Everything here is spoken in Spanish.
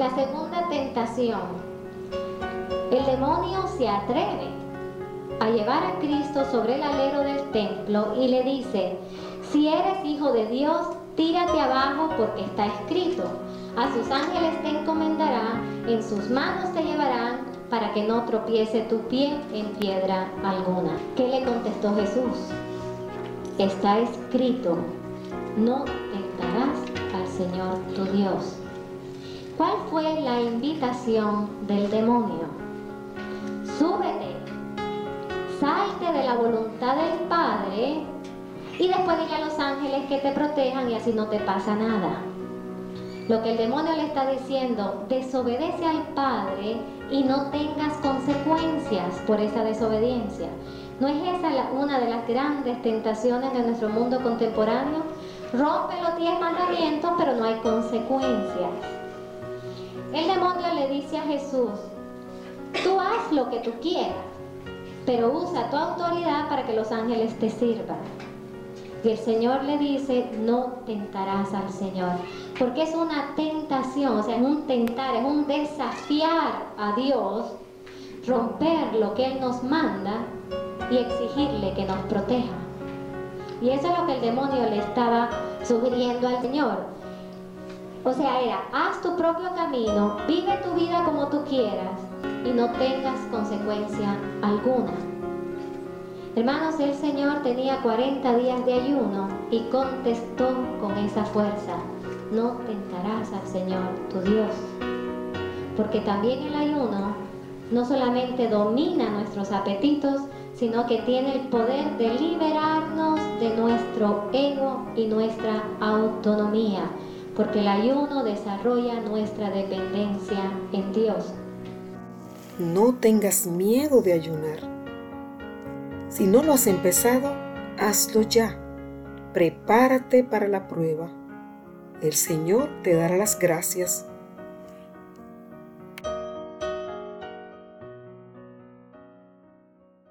La segunda tentación. El demonio se atreve a llevar a Cristo sobre el alero del templo y le dice, si eres hijo de Dios, tírate abajo porque está escrito, a sus ángeles te encomendará, en sus manos te llevarán para que no tropiece tu pie en piedra alguna. ¿Qué le contestó Jesús? Está escrito, no tentarás al Señor tu Dios. ¿Cuál fue la invitación del demonio? Súbete, salte de la voluntad del Padre y después dile a los ángeles que te protejan y así no te pasa nada. Lo que el demonio le está diciendo, desobedece al Padre y no tengas consecuencias por esa desobediencia. ¿No es esa una de las grandes tentaciones de nuestro mundo contemporáneo? Rompe los diez mandamientos, pero no hay consecuencias. El demonio le dice a Jesús, tú haz lo que tú quieras, pero usa tu autoridad para que los ángeles te sirvan. Y el Señor le dice, no tentarás al Señor, porque es una tentación, o sea, es un tentar, es un desafiar a Dios, romper lo que Él nos manda y exigirle que nos proteja. Y eso es lo que el demonio le estaba sugiriendo al Señor. O sea, era, haz tu propio camino, vive tu vida como tú quieras y no tengas consecuencia alguna. Hermanos, el Señor tenía 40 días de ayuno y contestó con esa fuerza, no tentarás al Señor tu Dios. Porque también el ayuno no solamente domina nuestros apetitos, sino que tiene el poder de liberarnos de nuestro ego y nuestra autonomía, porque el ayuno desarrolla nuestra dependencia en Dios. No tengas miedo de ayunar si no lo has empezado, hazlo ya. Prepárate para la prueba. El Señor te dará las gracias